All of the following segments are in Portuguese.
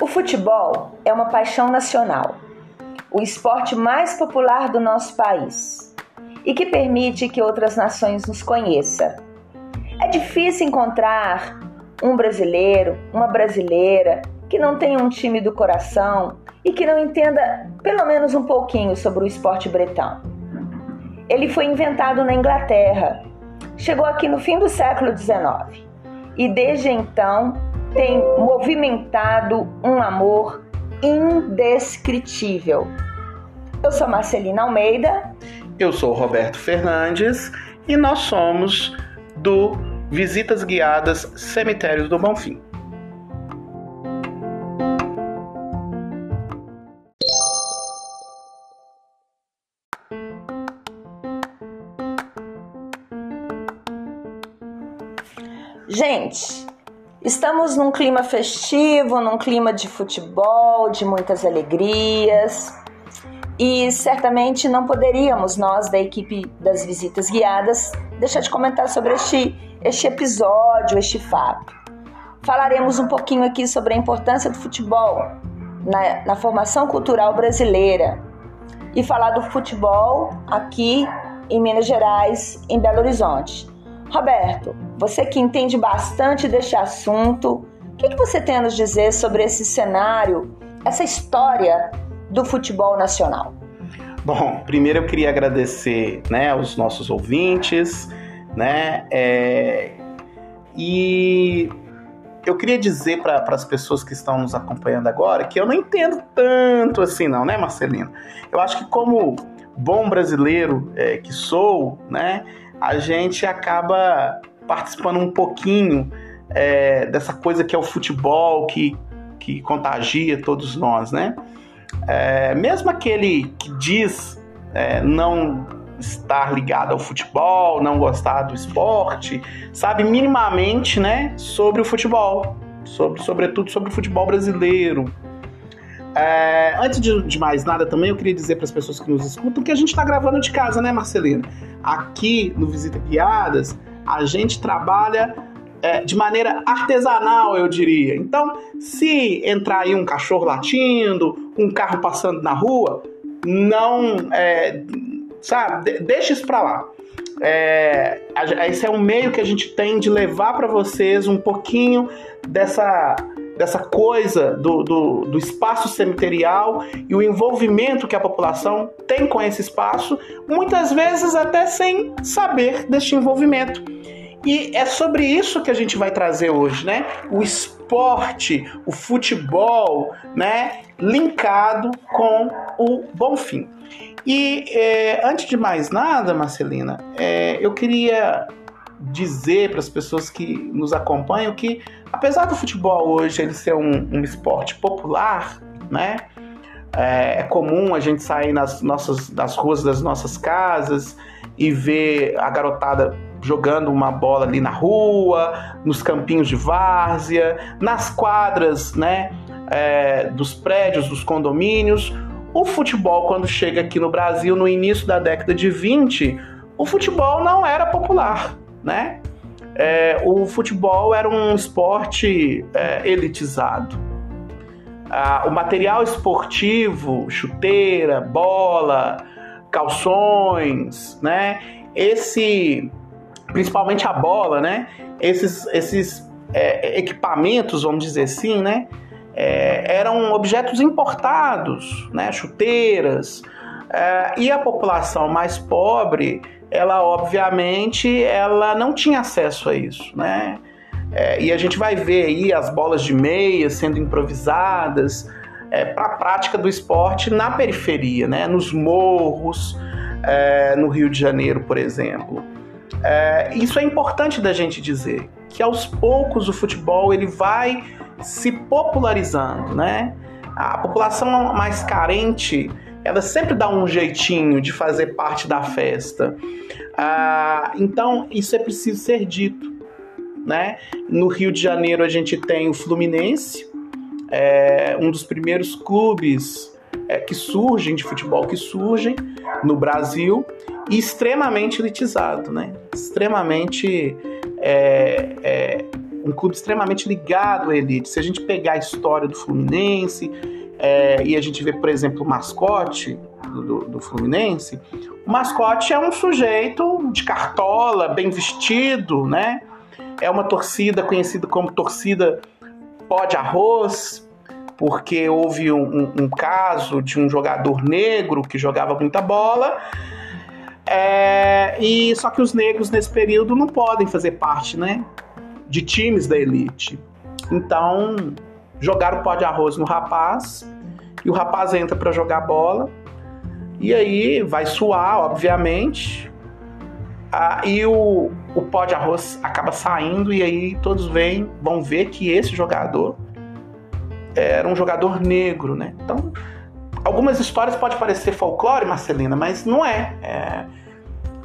O futebol é uma paixão nacional, o esporte mais popular do nosso país e que permite que outras nações nos conheçam. É difícil encontrar um brasileiro, uma brasileira que não tenha um time do coração e que não entenda pelo menos um pouquinho sobre o esporte bretão. Ele foi inventado na Inglaterra, chegou aqui no fim do século XIX e desde então tem movimentado um amor indescritível. Eu sou Marcelina Almeida. Eu sou Roberto Fernandes e nós somos do Visitas Guiadas Cemitérios do Bonfim. Gente, Estamos num clima festivo, num clima de futebol, de muitas alegrias. E certamente não poderíamos, nós da equipe das visitas guiadas, deixar de comentar sobre este, este episódio, este fato. Falaremos um pouquinho aqui sobre a importância do futebol na, na formação cultural brasileira e falar do futebol aqui em Minas Gerais, em Belo Horizonte. Roberto, você que entende bastante deste assunto, o que, que você tem a nos dizer sobre esse cenário, essa história do futebol nacional? Bom, primeiro eu queria agradecer né, aos nossos ouvintes, né? É, e eu queria dizer para as pessoas que estão nos acompanhando agora que eu não entendo tanto assim, não, né, Marcelino? Eu acho que como bom brasileiro é, que sou, né? a gente acaba participando um pouquinho é, dessa coisa que é o futebol, que, que contagia todos nós, né? É, mesmo aquele que diz é, não estar ligado ao futebol, não gostar do esporte, sabe minimamente, né, sobre o futebol, sobre, sobretudo sobre o futebol brasileiro, é, antes de, de, mais nada, também eu queria dizer para as pessoas que nos escutam que a gente está gravando de casa, né, Marcelina? Aqui no Visita Guiadas, a gente trabalha é, de maneira artesanal, eu diria. Então, se entrar aí um cachorro latindo, um carro passando na rua, não. É, sabe, deixa isso para lá. É, esse é um meio que a gente tem de levar para vocês um pouquinho dessa dessa coisa do, do, do, espaço cemiterial e o envolvimento que a população tem com esse espaço, muitas vezes até sem saber deste envolvimento. E é sobre isso que a gente vai trazer hoje, né? O esporte, o futebol, né? Linkado com o Bonfim. E é, antes de mais nada, Marcelina, é, eu queria dizer para as pessoas que nos acompanham que, apesar do futebol hoje ele ser um, um esporte popular, né? É, é, comum a gente sair nas nossas nas ruas das nossas casas e ver a garotada jogando uma bola ali na rua, nos campinhos de várzea, nas quadras, né? É, dos prédios, dos condomínios. O futebol, quando chega aqui no Brasil no início da década de 20, o futebol não era popular né? É, o futebol era um esporte é, elitizado. Ah, o material esportivo, chuteira, bola, calções, né? Esse, principalmente a bola, né? Esses, esses é, equipamentos, vamos dizer assim, né? É, eram objetos importados, né? Chuteiras. É, e a população mais pobre ela obviamente ela não tinha acesso a isso, né? É, e a gente vai ver aí as bolas de meia sendo improvisadas é, para a prática do esporte na periferia, né? Nos morros, é, no Rio de Janeiro, por exemplo. É, isso é importante da gente dizer que aos poucos o futebol ele vai se popularizando, né? A população mais carente ela sempre dá um jeitinho de fazer parte da festa. Ah, então, isso é preciso ser dito. Né? No Rio de Janeiro, a gente tem o Fluminense, é um dos primeiros clubes é, que surgem de futebol que surgem no Brasil e extremamente elitizado, né? extremamente é, é um clube extremamente ligado à elite. Se a gente pegar a história do Fluminense é, e a gente vê, por exemplo, o mascote do, do, Fluminense, o mascote é um sujeito de cartola, bem vestido, né? É uma torcida conhecida como torcida pó de arroz, porque houve um, um, um caso de um jogador negro que jogava muita bola. É, e só que os negros nesse período não podem fazer parte, né, de times da elite. Então jogaram pó de arroz no rapaz e o rapaz entra para jogar bola e aí vai suar, obviamente. Ah, e o, o pó de arroz acaba saindo e aí todos vêm, vão ver que esse jogador era um jogador negro, né? Então, algumas histórias pode parecer folclore, Marcelina, mas não é. é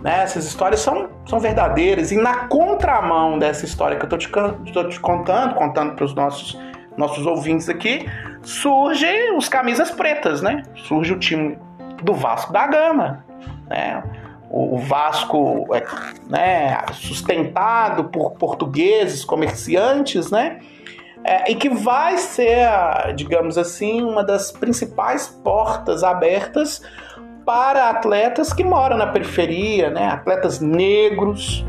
né? Essas histórias são, são verdadeiras e na contramão dessa história que eu estou te, tô te contando, contando para os nossos nossos ouvintes aqui, surge os camisas pretas, né? Surge o time do Vasco da Gama, né? O, Vasco é né, sustentado por portugueses, comerciantes, né? é, e que vai ser, digamos assim, uma das principais portas abertas para atletas que moram na periferia, né? atletas negros.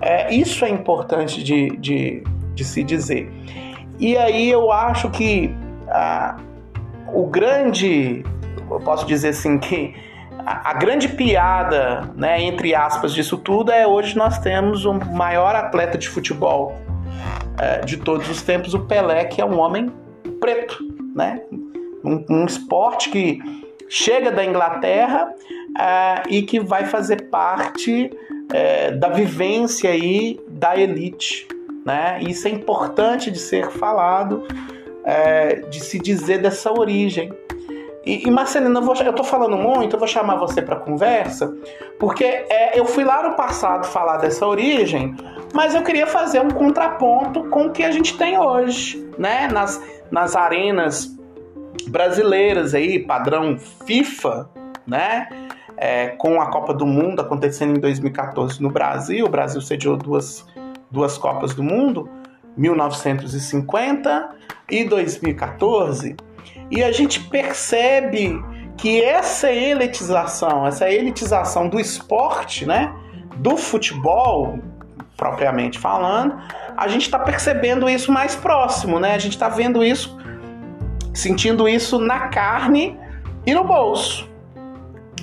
É, isso é importante de, de, de, se dizer. E aí eu acho que ah, o grande, eu posso dizer assim, que a, a grande piada, né, entre aspas, disso tudo é hoje nós temos o maior atleta de futebol é, de todos os tempos, o Pelé, que é um homem preto, né? Um, um esporte que chega da Inglaterra é, e que vai fazer parte é, da vivência aí da elite, né? Isso é importante de ser falado, é, de se dizer dessa origem. E, e eu, vou, eu tô falando muito, eu vou chamar você para conversa, porque é, eu fui lá no passado falar dessa origem, mas eu queria fazer um contraponto com o que a gente tem hoje, né? Nas, nas arenas brasileiras aí, padrão FIFA, né? É, com a Copa do Mundo acontecendo em 2014 no Brasil, o Brasil sediou duas, duas Copas do Mundo, 1950 e 2014. E a gente percebe que essa elitização, essa elitização do esporte, né, do futebol propriamente falando, a gente está percebendo isso mais próximo, né? A gente está vendo isso, sentindo isso na carne e no bolso.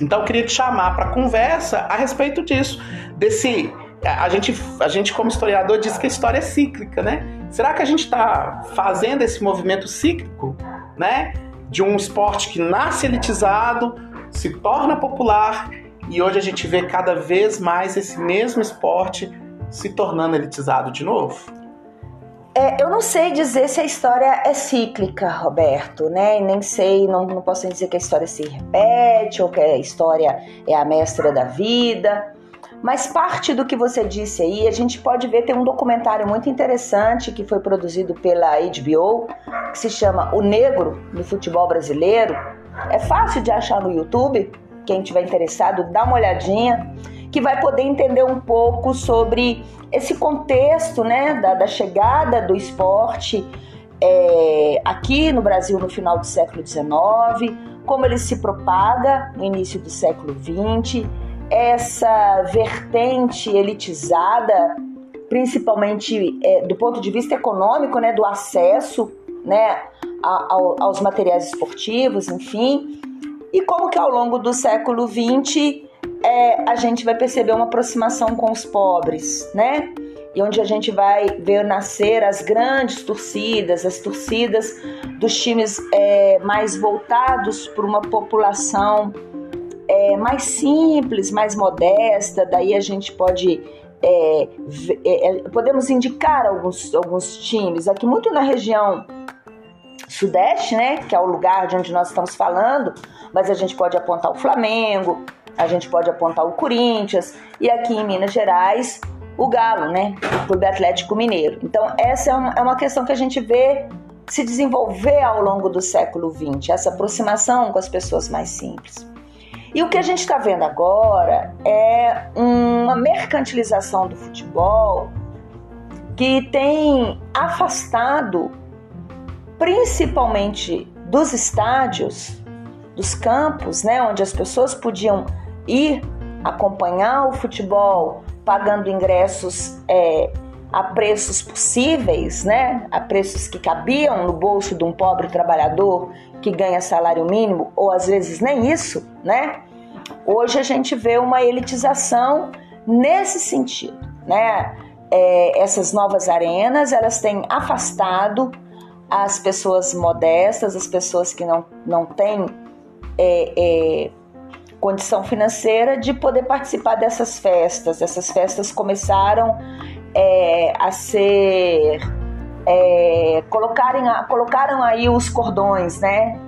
Então eu queria te chamar para conversa a respeito disso, desse a gente, a gente como historiador diz que a história é cíclica, né? Será que a gente está fazendo esse movimento cíclico né? De um esporte que nasce elitizado, se torna popular e hoje a gente vê cada vez mais esse mesmo esporte se tornando elitizado de novo? É, eu não sei dizer se a história é cíclica, Roberto, né? Nem sei, não, não posso dizer que a história se repete ou que a história é a mestra da vida. Mas parte do que você disse aí, a gente pode ver, tem um documentário muito interessante que foi produzido pela HBO, que se chama O Negro no Futebol Brasileiro. É fácil de achar no YouTube, quem tiver interessado, dá uma olhadinha, que vai poder entender um pouco sobre esse contexto né, da, da chegada do esporte é, aqui no Brasil no final do século XIX, como ele se propaga no início do século XX essa vertente elitizada, principalmente é, do ponto de vista econômico, né, do acesso né, a, aos materiais esportivos, enfim, e como que ao longo do século XX é, a gente vai perceber uma aproximação com os pobres, né? E onde a gente vai ver nascer as grandes torcidas, as torcidas dos times é, mais voltados para uma população é, mais simples, mais modesta, daí a gente pode é, é, é, podemos indicar alguns, alguns times aqui muito na região sudeste, né, que é o lugar de onde nós estamos falando, mas a gente pode apontar o Flamengo, a gente pode apontar o Corinthians e aqui em Minas Gerais o Galo, né, o Clube Atlético Mineiro. Então essa é uma, é uma questão que a gente vê se desenvolver ao longo do século XX, essa aproximação com as pessoas mais simples. E o que a gente está vendo agora é uma mercantilização do futebol que tem afastado, principalmente dos estádios, dos campos, né, onde as pessoas podiam ir acompanhar o futebol pagando ingressos é, a preços possíveis, né, a preços que cabiam no bolso de um pobre trabalhador que ganha salário mínimo ou às vezes nem isso, né? Hoje a gente vê uma elitização nesse sentido, né? É, essas novas arenas elas têm afastado as pessoas modestas, as pessoas que não, não têm é, é, condição financeira de poder participar dessas festas. Essas festas começaram é, a ser é, colocarem, colocaram aí os cordões, né?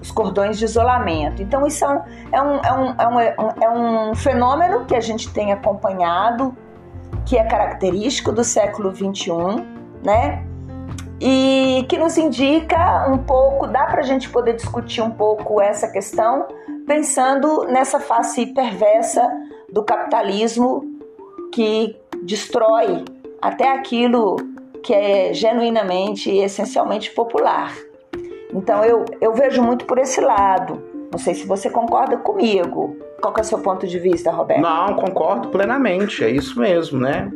Os cordões de isolamento. Então, isso é um, é um, é um, é um, é um fenômeno que a gente tem acompanhado, que é característico do século XXI, né? E que nos indica um pouco, dá para a gente poder discutir um pouco essa questão, pensando nessa face perversa do capitalismo que destrói até aquilo que é genuinamente e essencialmente popular. Então eu, eu vejo muito por esse lado. Não sei se você concorda comigo. Qual é o seu ponto de vista, Roberto? Não, concordo plenamente. É isso mesmo, né?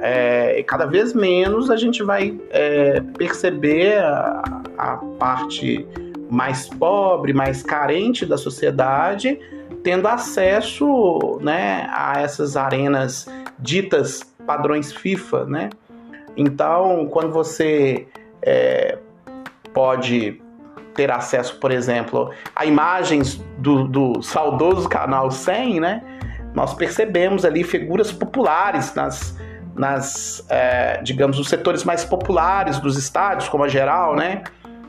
É, cada vez menos a gente vai é, perceber a, a parte mais pobre, mais carente da sociedade, tendo acesso né, a essas arenas ditas padrões FIFA, né? Então, quando você é, pode ter acesso, por exemplo, a imagens do, do saudoso canal 100, né? Nós percebemos ali figuras populares nas, nas é, digamos, nos setores mais populares dos estádios, como a geral, né?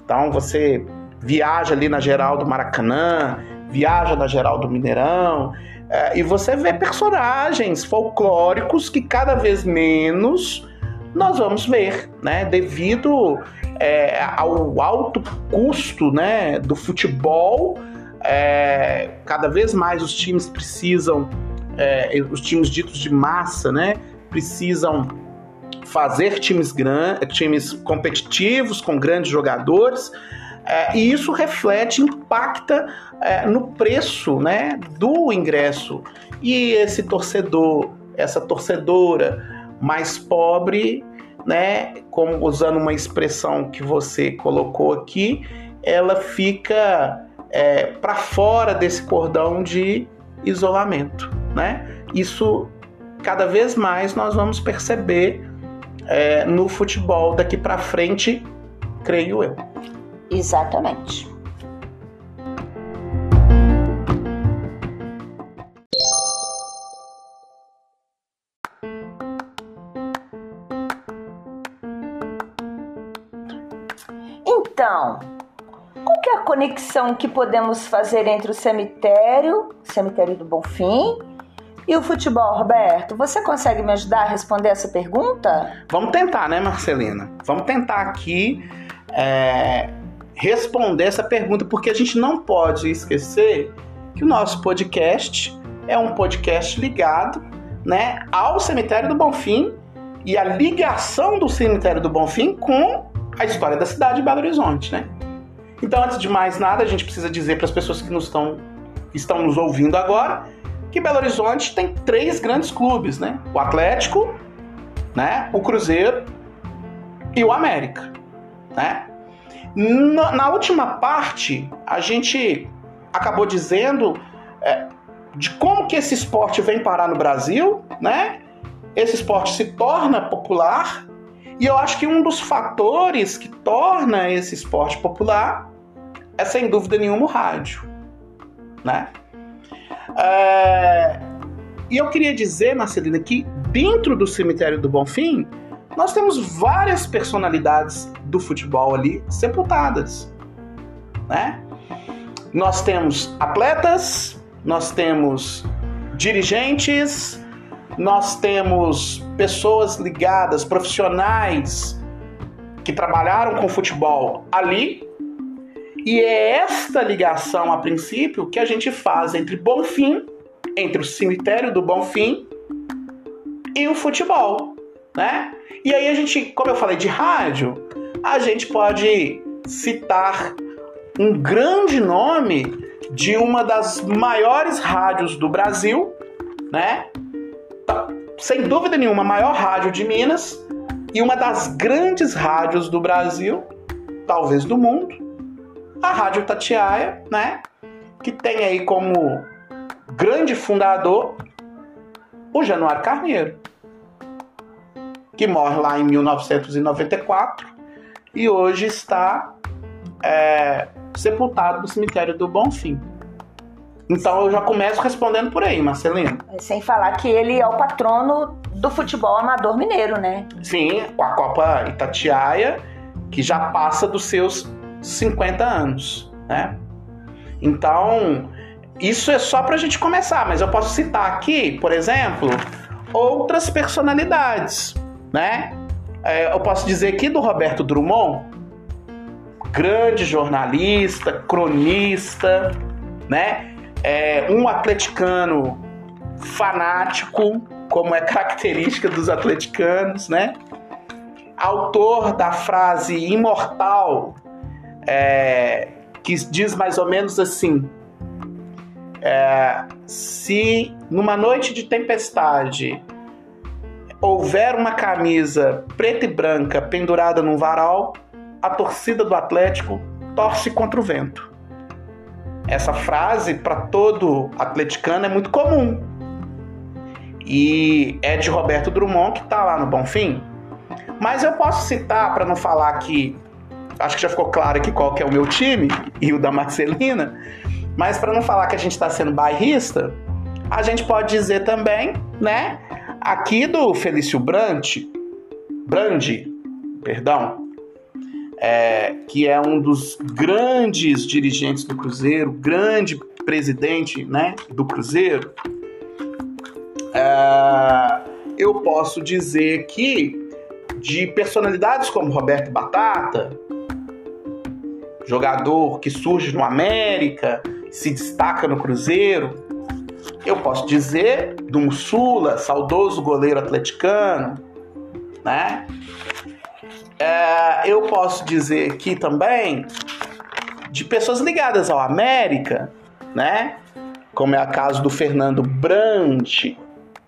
Então você viaja ali na geral do Maracanã, viaja na geral do Mineirão, é, e você vê personagens folclóricos que cada vez menos nós vamos ver, né? Devido é, ao alto custo né, do futebol, é, cada vez mais os times precisam, os times ditos de massa, né? Precisam fazer times grandes, times competitivos com grandes jogadores. É, e isso reflete, impacta é, no preço né, do ingresso. E esse torcedor, essa torcedora, mais pobre, né? Como usando uma expressão que você colocou aqui, ela fica é, para fora desse cordão de isolamento, né? Isso cada vez mais nós vamos perceber é, no futebol daqui para frente, creio eu. Exatamente. Então, qual é a conexão que podemos fazer entre o cemitério, cemitério do Bonfim, e o futebol, Roberto? Você consegue me ajudar a responder essa pergunta? Vamos tentar, né, Marcelina? Vamos tentar aqui é, responder essa pergunta, porque a gente não pode esquecer que o nosso podcast é um podcast ligado né, ao cemitério do Bonfim e a ligação do cemitério do Bonfim com a história da cidade de Belo Horizonte, né? Então, antes de mais nada, a gente precisa dizer para as pessoas que nos estão, estão nos ouvindo agora que Belo Horizonte tem três grandes clubes, né? O Atlético, né? O Cruzeiro e o América, né? Na, na última parte, a gente acabou dizendo é, de como que esse esporte vem parar no Brasil, né? Esse esporte se torna popular e eu acho que um dos fatores que torna esse esporte popular é, sem dúvida nenhuma, o rádio. Né? É... E eu queria dizer, Marcelina, que dentro do cemitério do Bonfim, nós temos várias personalidades do futebol ali sepultadas. Né? Nós temos atletas, nós temos dirigentes, nós temos pessoas ligadas, profissionais que trabalharam com futebol ali. E é esta ligação, a princípio, que a gente faz entre Bonfim, entre o cemitério do Bonfim e o futebol, né? E aí a gente, como eu falei de rádio, a gente pode citar um grande nome de uma das maiores rádios do Brasil, né? Sem dúvida nenhuma, a maior rádio de Minas e uma das grandes rádios do Brasil, talvez do mundo, a Rádio Tatiaia, né? Que tem aí como grande fundador o Januário Carneiro, que morre lá em 1994 e hoje está é, sepultado no cemitério do Bonfim. Então eu já começo respondendo por aí, Marcelino. Sem falar que ele é o patrono do futebol amador mineiro, né? Sim, com a Copa Itatiaia, que já passa dos seus 50 anos, né? Então, isso é só para a gente começar, mas eu posso citar aqui, por exemplo, outras personalidades, né? É, eu posso dizer aqui do Roberto Drummond, grande jornalista, cronista, né? É, um atleticano fanático, como é característica dos atleticanos, né? Autor da frase imortal, é, que diz mais ou menos assim: é, se numa noite de tempestade houver uma camisa preta e branca pendurada num varal, a torcida do Atlético torce contra o vento. Essa frase, para todo atleticano, é muito comum. E é de Roberto Drummond, que está lá no Bonfim. Mas eu posso citar, para não falar que. Acho que já ficou claro aqui qual que é o meu time e o da Marcelina. Mas para não falar que a gente está sendo bairrista, a gente pode dizer também, né? Aqui do Felício Brandt, Brandi, perdão, é, que é um dos grandes dirigentes do Cruzeiro, grande presidente né, do Cruzeiro, é, eu posso dizer que de personalidades como Roberto Batata, jogador que surge no América, se destaca no Cruzeiro, eu posso dizer do Mussula, saudoso goleiro atleticano, né? É, eu posso dizer aqui também de pessoas ligadas ao América, né? Como é o caso do Fernando Brandt,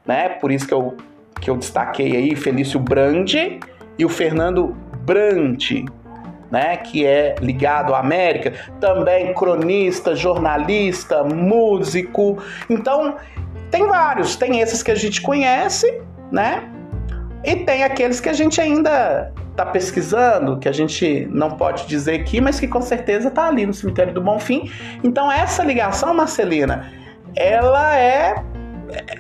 né? Por isso que eu, que eu destaquei aí Felício Brandt e o Fernando Brandt, né? Que é ligado à América, também cronista, jornalista, músico. Então, tem vários, tem esses que a gente conhece, né? E tem aqueles que a gente ainda está pesquisando, que a gente não pode dizer aqui, mas que com certeza está ali no cemitério do Bonfim. Então essa ligação, Marcelina, ela é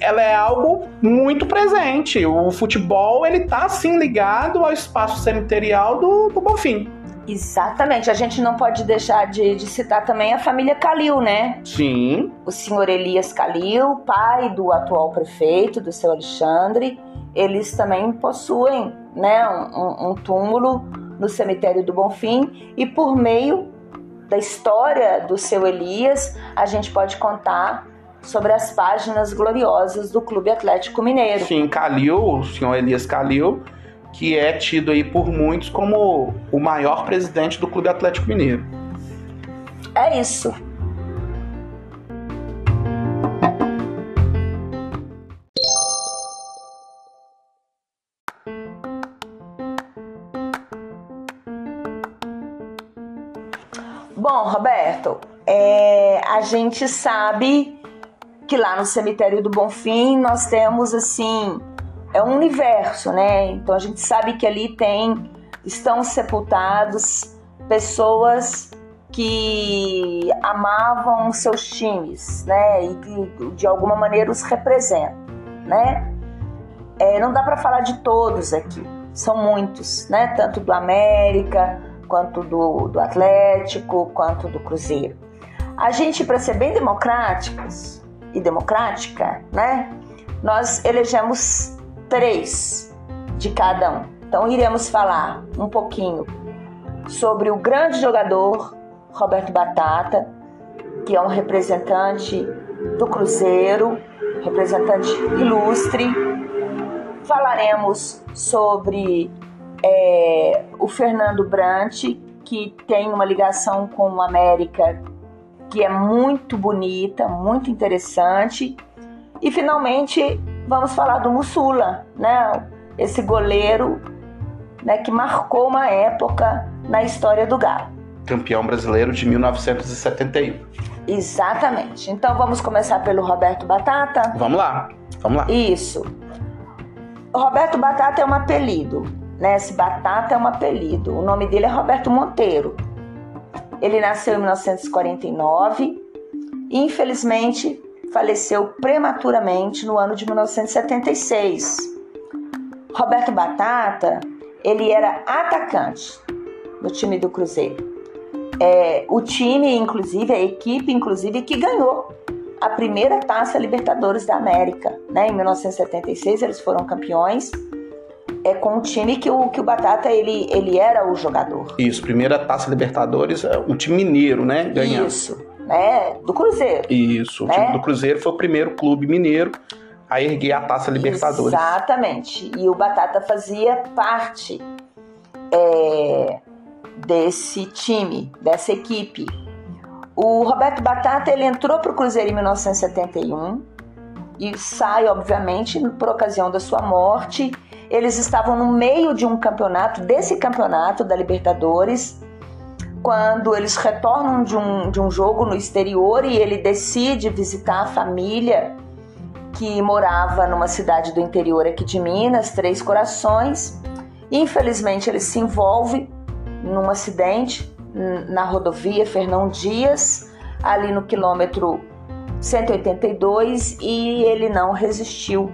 ela é algo muito presente. O futebol ele está assim ligado ao espaço cemiterial do, do Bonfim. Exatamente. A gente não pode deixar de, de, citar também a família Calil, né? Sim. O senhor Elias Calil, pai do atual prefeito, do seu Alexandre, eles também possuem né, um, um túmulo no cemitério do Bonfim e por meio da história do seu Elias, a gente pode contar sobre as páginas gloriosas do Clube Atlético Mineiro. Sim, Calil, o senhor Elias Calil, que é tido aí por muitos como o maior presidente do Clube Atlético Mineiro. É isso. Bom, Roberto, é, a gente sabe que lá no cemitério do Bonfim nós temos assim é um universo, né? Então a gente sabe que ali tem estão sepultados pessoas que amavam seus times, né? E que de alguma maneira os representam, né? É, não dá para falar de todos aqui, são muitos, né? Tanto do América quanto do, do Atlético, quanto do Cruzeiro. A gente, para ser bem democráticos e democrática, né, nós elegemos três de cada um. Então, iremos falar um pouquinho sobre o grande jogador Roberto Batata, que é um representante do Cruzeiro, representante ilustre. falaremos sobre é, o Fernando Brant, que tem uma ligação com o América que é muito bonita, muito interessante. E finalmente vamos falar do Mussula, né? Esse goleiro né, que marcou uma época na história do Galo. Campeão brasileiro de 1971. Exatamente. Então vamos começar pelo Roberto Batata? Vamos lá, vamos lá. Isso. Roberto Batata é um apelido, né? Esse Batata é um apelido. O nome dele é Roberto Monteiro. Ele nasceu em 1949 e infelizmente faleceu prematuramente no ano de 1976. Roberto Batata, ele era atacante no time do Cruzeiro. É, o time, inclusive, a equipe, inclusive, que ganhou a primeira Taça Libertadores da América. Né? Em 1976 eles foram campeões é com o time que o, que o Batata ele, ele era o jogador. Isso, primeira Taça Libertadores, é o time mineiro, né? Ganhando. Isso, né? Do Cruzeiro. Isso, né? o time do Cruzeiro foi o primeiro clube mineiro a erguer a Taça Libertadores. Exatamente. E o Batata fazia parte é, desse time, dessa equipe. O Roberto Batata ele entrou para o Cruzeiro em 1971 e sai, obviamente, por ocasião da sua morte eles estavam no meio de um campeonato, desse campeonato da Libertadores, quando eles retornam de um, de um jogo no exterior e ele decide visitar a família que morava numa cidade do interior aqui de Minas, Três Corações. Infelizmente, ele se envolve num acidente na rodovia Fernão Dias, ali no quilômetro 182, e ele não resistiu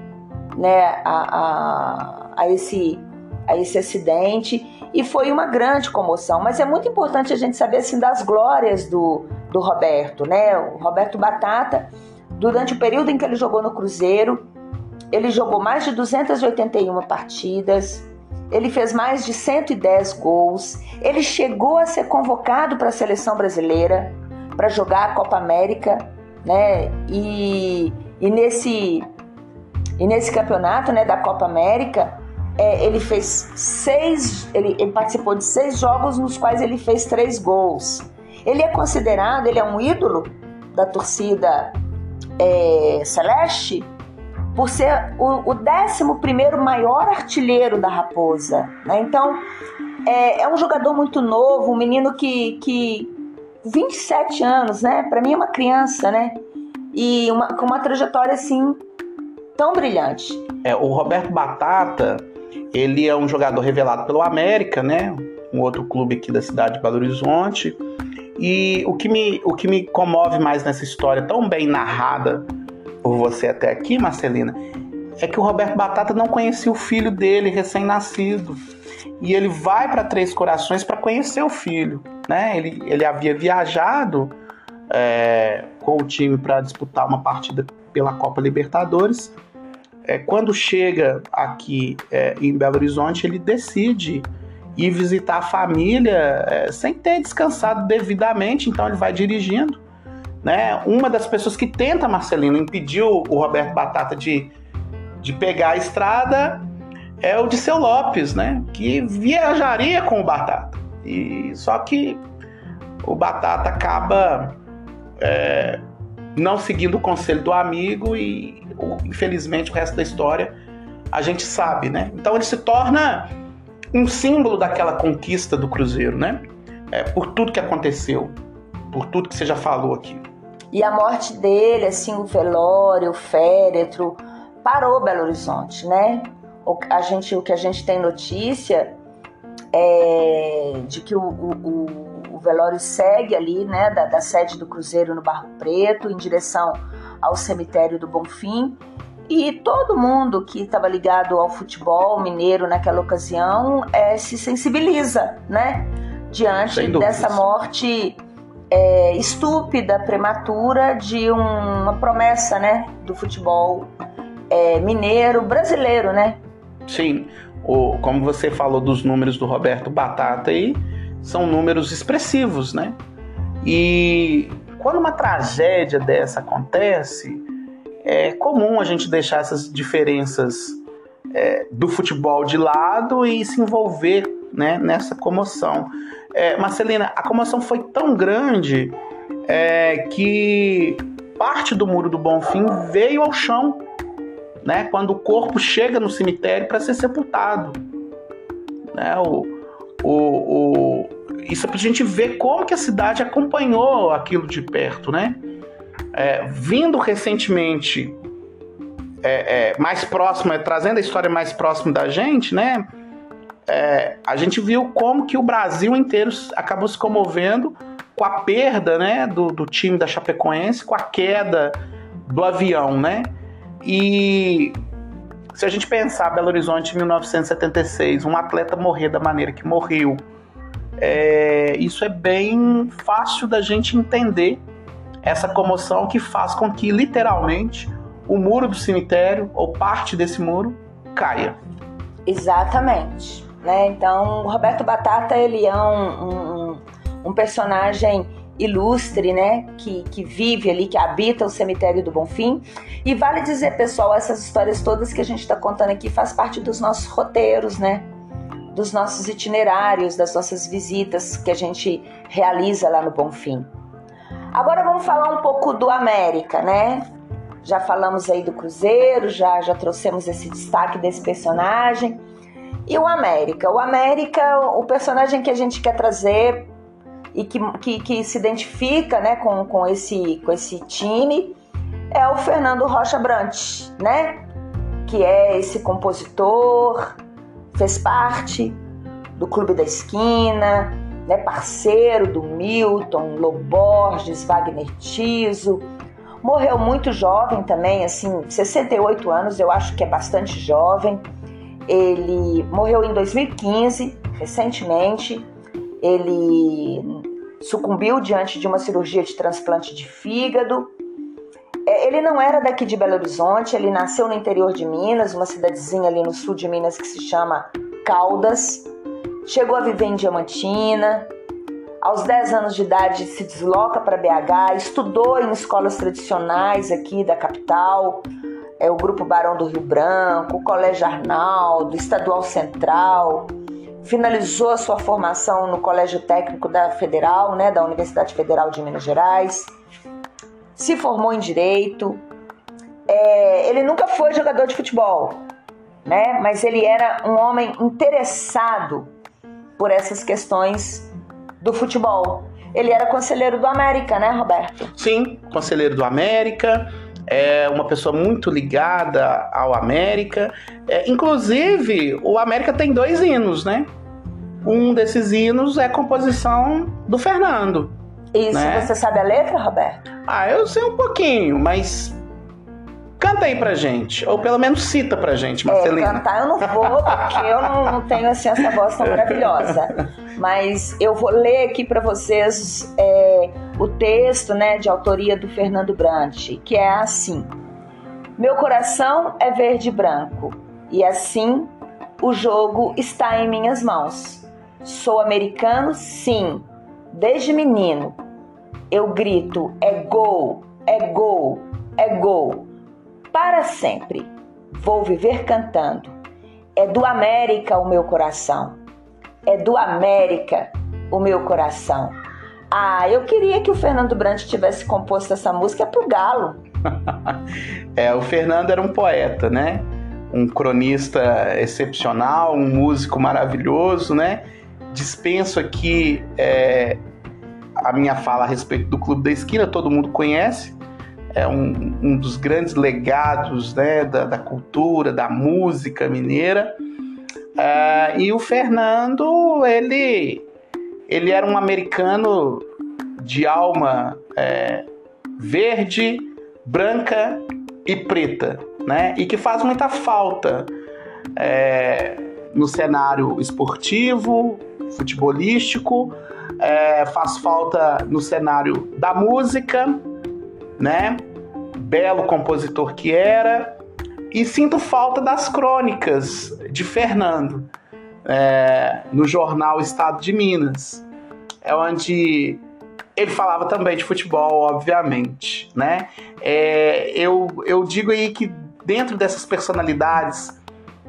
né, a, a a esse, a esse acidente e foi uma grande comoção. Mas é muito importante a gente saber assim das glórias do, do Roberto, né? O Roberto Batata, durante o período em que ele jogou no Cruzeiro, ele jogou mais de 281 partidas, ele fez mais de 110 gols, ele chegou a ser convocado para a seleção brasileira para jogar a Copa América, né? E, e nesse e nesse campeonato, né, da Copa América, é, ele fez seis, ele, ele, participou de seis jogos nos quais ele fez três gols. Ele é considerado, ele é um ídolo da torcida é, celeste por ser o, o 11 maior artilheiro da Raposa. Né? Então, é, é, um jogador muito novo, um menino que, que 27 anos, né? Para mim é uma criança, né? E uma, com uma trajetória assim tão brilhante. É, o Roberto Batata, ele é um jogador revelado pelo América, né? Um outro clube aqui da cidade de Belo Horizonte. E o que me, o que me comove mais nessa história, tão bem narrada por você até aqui, Marcelina, é que o Roberto Batata não conhecia o filho dele, recém-nascido. E ele vai para Três Corações para conhecer o filho. Né? Ele, ele havia viajado é, com o time para disputar uma partida pela Copa Libertadores é, quando chega aqui é, em Belo Horizonte, ele decide ir visitar a família é, sem ter descansado devidamente, então ele vai dirigindo. Né? Uma das pessoas que tenta, Marcelino, impedir o Roberto Batata de, de pegar a estrada é o Disseu Lopes, né? que viajaria com o Batata. E só que o Batata acaba é, não seguindo o conselho do amigo e infelizmente o resto da história a gente sabe, né? Então ele se torna um símbolo daquela conquista do Cruzeiro, né? É, por tudo que aconteceu, por tudo que você já falou aqui. E a morte dele, assim, o velório, o féretro, parou Belo Horizonte, né? O, a gente, o que a gente tem notícia é de que o, o, o velório segue ali, né, da, da sede do Cruzeiro no Barro Preto, em direção ao cemitério do Bonfim. E todo mundo que estava ligado ao futebol mineiro naquela ocasião é, se sensibiliza, né? Diante dessa morte é, estúpida, prematura de um, uma promessa, né? Do futebol é, mineiro, brasileiro, né? Sim, o, como você falou dos números do Roberto Batata aí, são números expressivos, né? E quando uma tragédia dessa acontece, é comum a gente deixar essas diferenças é, do futebol de lado e se envolver né, nessa comoção. É, Marcelina, a comoção foi tão grande é, que parte do muro do Bonfim veio ao chão, né, quando o corpo chega no cemitério para ser sepultado. Né, o, o, o, isso é para a gente ver como que a cidade acompanhou aquilo de perto, né? É, vindo recentemente é, é, mais próxima, trazendo a história mais próxima da gente, né? É, a gente viu como que o Brasil inteiro acabou se comovendo com a perda, né, do, do time da Chapecoense, com a queda do avião, né? E se a gente pensar Belo Horizonte em 1976, um atleta morrer da maneira que morreu, é, isso é bem fácil da gente entender essa comoção que faz com que literalmente o muro do cemitério, ou parte desse muro, caia. Exatamente. Né? Então, o Roberto Batata ele é um, um, um personagem ilustre, né, que, que vive ali, que habita o cemitério do Bonfim. E vale dizer, pessoal, essas histórias todas que a gente está contando aqui faz parte dos nossos roteiros, né, dos nossos itinerários, das nossas visitas que a gente realiza lá no Bonfim. Agora vamos falar um pouco do América, né? Já falamos aí do Cruzeiro, já, já trouxemos esse destaque desse personagem. E o América? O América, o personagem que a gente quer trazer e que, que, que se identifica né, com, com, esse, com esse time é o Fernando Rocha Brant, né? Que é esse compositor, fez parte do Clube da Esquina, né, parceiro do Milton, Loborges, Wagner Tiso, Morreu muito jovem também, assim, 68 anos, eu acho que é bastante jovem. Ele morreu em 2015, recentemente. Ele sucumbiu diante de uma cirurgia de transplante de fígado. É, ele não era daqui de Belo Horizonte, ele nasceu no interior de Minas, uma cidadezinha ali no sul de Minas que se chama Caldas. Chegou a viver em Diamantina, aos 10 anos de idade se desloca para BH, estudou em escolas tradicionais aqui da capital, é o Grupo Barão do Rio Branco, o Colégio Arnaldo, Estadual Central. Finalizou a sua formação no Colégio Técnico da Federal, né, da Universidade Federal de Minas Gerais. Se formou em Direito. É, ele nunca foi jogador de futebol, né, mas ele era um homem interessado por essas questões do futebol. Ele era conselheiro do América, né, Roberto? Sim, conselheiro do América. É uma pessoa muito ligada ao América. É, inclusive, o América tem dois hinos, né? Um desses hinos é composição do Fernando. Isso, né? você sabe a letra, Roberto? Ah, eu sei um pouquinho, mas Canta aí pra gente, ou pelo menos cita pra gente, Marcelina. É, cantar eu não vou, porque eu não, não tenho assim essa voz tão maravilhosa. Mas eu vou ler aqui para vocês é, o texto né, de autoria do Fernando Brant, que é assim: Meu coração é verde e branco, e assim o jogo está em minhas mãos. Sou americano, sim, desde menino. Eu grito: é gol, é gol, é gol para sempre. Vou viver cantando. É do América o meu coração. É do América o meu coração. Ah, eu queria que o Fernando Brant tivesse composto essa música pro Galo. é, o Fernando era um poeta, né? Um cronista excepcional, um músico maravilhoso, né? Dispenso aqui é, a minha fala a respeito do Clube da Esquina, todo mundo conhece é um, um dos grandes legados né, da, da, cultura, da música mineira. Uh, e o Fernando, ele, ele era um americano de alma é, verde, branca e preta, né? E que faz muita falta é, no cenário esportivo, futebolístico, é, faz falta no cenário da música, né? belo compositor que era, e sinto falta das crônicas de Fernando é, no jornal Estado de Minas, é onde ele falava também de futebol, obviamente, né? É, eu, eu digo aí que dentro dessas personalidades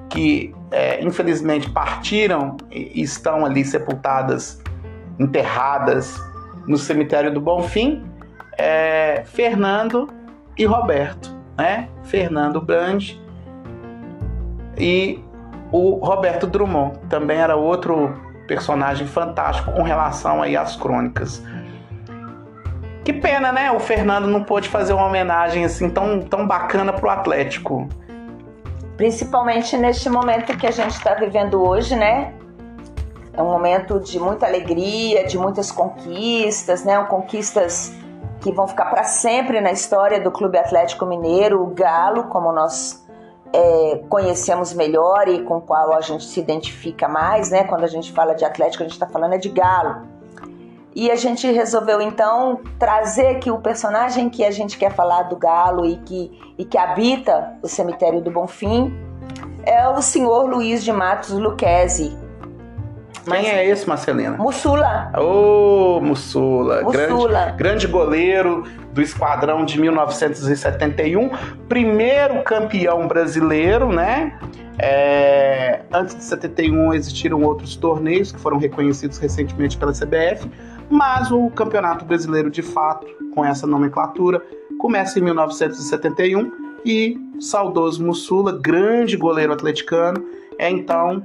que é, infelizmente partiram e estão ali sepultadas, enterradas no cemitério do Bonfim, é, Fernando e Roberto, né? Fernando Brandi e o Roberto Drummond, também era outro personagem fantástico com relação aí às crônicas. Que pena, né? O Fernando não pôde fazer uma homenagem assim tão, tão bacana pro Atlético. Principalmente neste momento que a gente está vivendo hoje, né? É um momento de muita alegria, de muitas conquistas, né? Conquistas que vão ficar para sempre na história do Clube Atlético Mineiro, o Galo, como nós é, conhecemos melhor e com qual a gente se identifica mais, né? Quando a gente fala de Atlético, a gente está falando é de Galo. E a gente resolveu então trazer que o personagem que a gente quer falar do Galo e que, e que habita o cemitério do Bonfim é o senhor Luiz de Matos Luquezzi, quem é esse, Marcelina? Mussula. Ô, oh, Mussula. Mussula. Grande, grande goleiro do esquadrão de 1971. Primeiro campeão brasileiro, né? É, antes de 71 existiram outros torneios que foram reconhecidos recentemente pela CBF, mas o Campeonato Brasileiro de fato, com essa nomenclatura, começa em 1971 e saudoso Mussula, grande goleiro atleticano, é então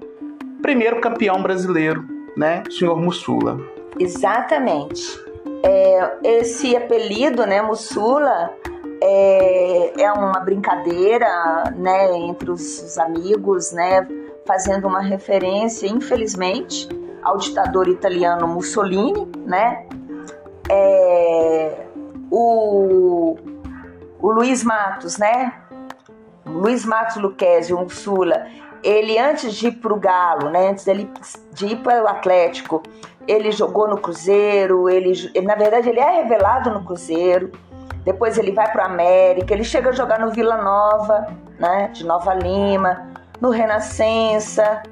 primeiro campeão brasileiro, né, senhor Mussula. Exatamente. É, esse apelido, né, Mussula, é, é uma brincadeira, né, entre os, os amigos, né, fazendo uma referência, infelizmente, ao ditador italiano Mussolini, né? É, o, o Luiz Matos, né? Luiz Matos Luquezzi, o Mussula, ele antes de ir para o Galo, né, antes dele de ir para o Atlético, ele jogou no Cruzeiro, ele, na verdade ele é revelado no Cruzeiro, depois ele vai para o América, ele chega a jogar no Vila Nova, né, de Nova Lima, no Renascença,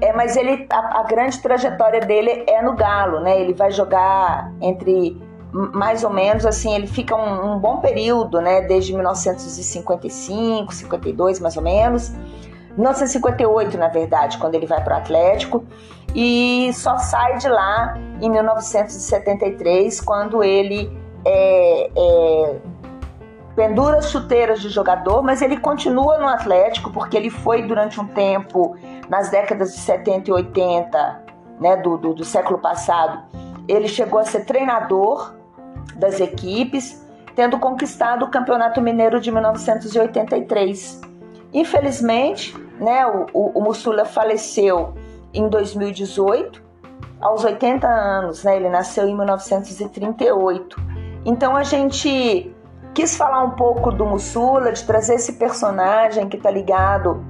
é, mas ele a, a grande trajetória dele é no Galo, né? Ele vai jogar entre mais ou menos assim, ele fica um, um, bom período, né? Desde 1955, 52 mais ou menos. 1958, na verdade, quando ele vai para o Atlético, e só sai de lá em 1973, quando ele é, é, pendura as chuteiras de jogador, mas ele continua no Atlético porque ele foi durante um tempo, nas décadas de 70 e 80 né, do, do, do século passado, ele chegou a ser treinador das equipes, tendo conquistado o Campeonato Mineiro de 1983. Infelizmente, né, o, o, o Mussula faleceu em 2018, aos 80 anos, né? Ele nasceu em 1938. Então a gente quis falar um pouco do Mussula, de trazer esse personagem que está ligado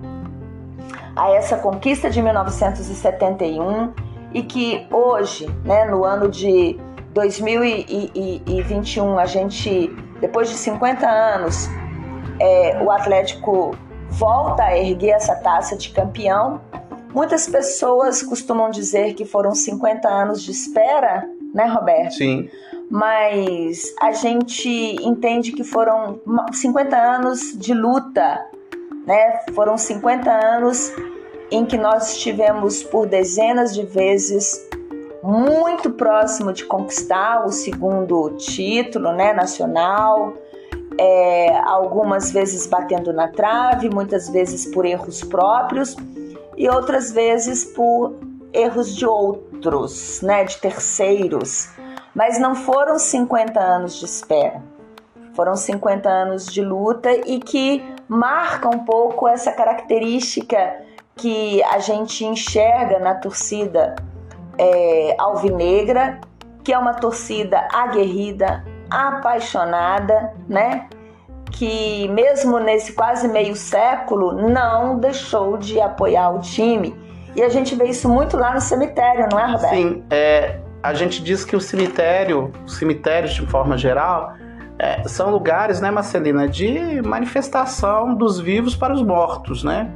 a essa conquista de 1971 e que hoje, né, no ano de 2021, a gente, depois de 50 anos, é, o Atlético volta a erguer essa taça de campeão. Muitas pessoas costumam dizer que foram 50 anos de espera, né, Roberto? Sim. Mas a gente entende que foram 50 anos de luta, né? Foram 50 anos em que nós estivemos por dezenas de vezes muito próximo de conquistar o segundo título, né, nacional é, algumas vezes batendo na trave, muitas vezes por erros próprios e outras vezes por erros de outros, né, de terceiros. Mas não foram 50 anos de espera. Foram 50 anos de luta e que marca um pouco essa característica que a gente enxerga na torcida é, alvinegra, que é uma torcida aguerrida, apaixonada, né? Que mesmo nesse quase meio século não deixou de apoiar o time. E a gente vê isso muito lá no cemitério, não é, Roberto? Sim, é, a gente diz que o cemitério, os cemitérios de forma geral, é, são lugares, né, Marcelina, de manifestação dos vivos para os mortos, né?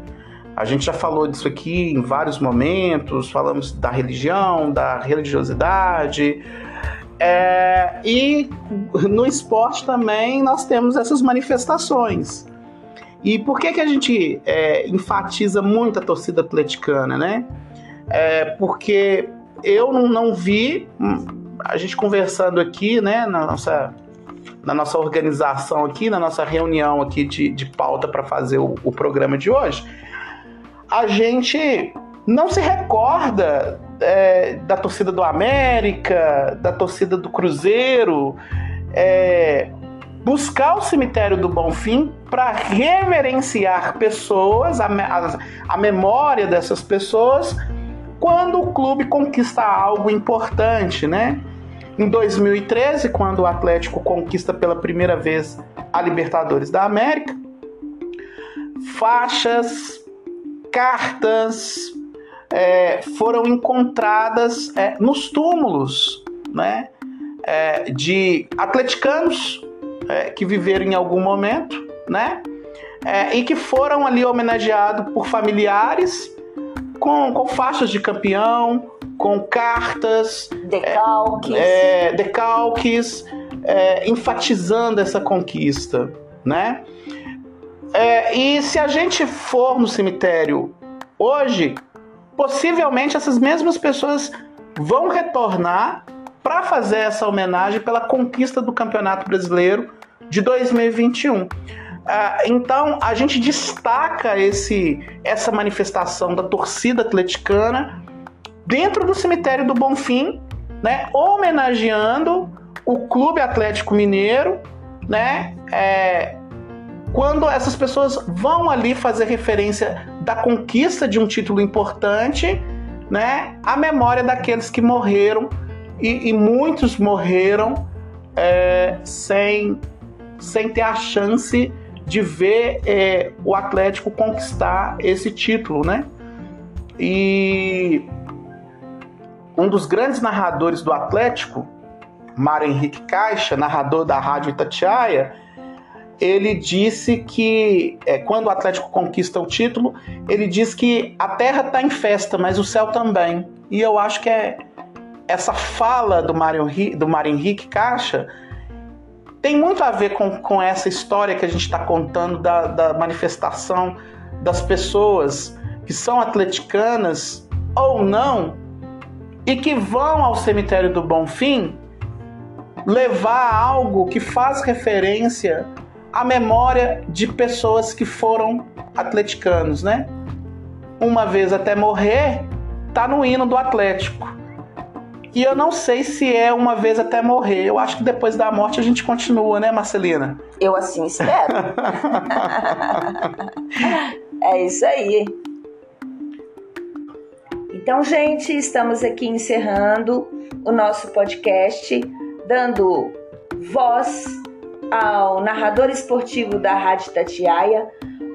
A gente já falou disso aqui em vários momentos, falamos da religião, da religiosidade, é, e no esporte também nós temos essas manifestações. E por que, que a gente é, enfatiza muito a torcida atleticana, né? É porque eu não, não vi hum, a gente conversando aqui, né, na nossa, na nossa organização aqui, na nossa reunião aqui de, de pauta para fazer o, o programa de hoje, a gente não se recorda é, da torcida do América, da torcida do Cruzeiro, é, buscar o cemitério do Bonfim para reverenciar pessoas, a, a, a, memória dessas pessoas, quando o clube conquista algo importante, né? Em 2013, quando o Atlético conquista pela primeira vez a Libertadores da América, faixas, cartas é, foram encontradas é, nos túmulos, né? É, de atleticanos é, que viveram em algum momento, né? É, e que foram ali homenageados por familiares com, com faixas de campeão, com cartas, decalques, é, decalques enfatizando essa conquista, né? E se a gente for no cemitério hoje, possivelmente essas mesmas pessoas vão retornar para fazer essa homenagem pela conquista do Campeonato Brasileiro de 2021. Ah, então a gente destaca esse, essa manifestação da torcida atleticana dentro do cemitério do Bonfim, né, homenageando o Clube Atlético Mineiro, né, é, quando essas pessoas vão ali fazer referência da conquista de um título importante, né, à memória daqueles que morreram e, e muitos morreram é, sem, sem ter a chance de ver é, o Atlético conquistar esse título, né? E um dos grandes narradores do Atlético, Mário Henrique Caixa, narrador da Rádio Itatiaia, ele disse que é, quando o Atlético conquista o título, ele diz que a terra está em festa, mas o céu também. E eu acho que é, essa fala do Mário, do Mário Henrique Caixa tem muito a ver com, com essa história que a gente está contando da, da manifestação das pessoas que são atleticanas ou não e que vão ao cemitério do Bonfim levar algo que faz referência à memória de pessoas que foram atleticanos, né? Uma vez até morrer, tá no hino do Atlético. E eu não sei se é uma vez até morrer. Eu acho que depois da morte a gente continua, né, Marcelina? Eu assim espero. é isso aí. Então, gente, estamos aqui encerrando o nosso podcast, dando voz ao narrador esportivo da Rádio Tatiaia,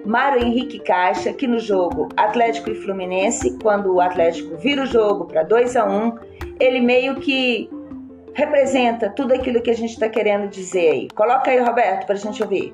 Mário Henrique Caixa, que no jogo Atlético e Fluminense, quando o Atlético vira o jogo para 2 a 1 ele meio que representa tudo aquilo que a gente está querendo dizer aí. Coloca aí, Roberto, para a gente ouvir.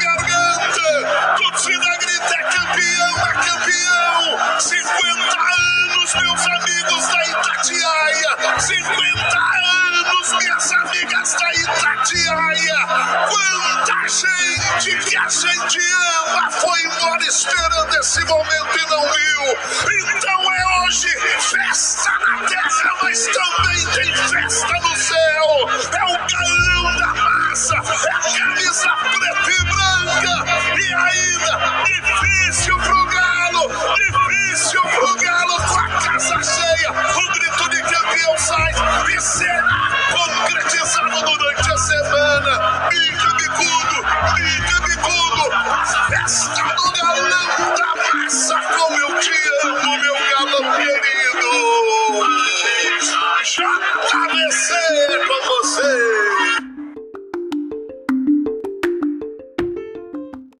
gente que a gente ama foi embora esperando esse momento e não viu. Então é hoje festa na terra, mas também tem festa no céu. É o galão da massa, é a camisa preta e branca. E ainda, difícil pro Galo, difícil pro Galo com a casa cheia. O grito de campeão sai e será concretizado durante a semana bicudo, bica bicudo, festa do galão.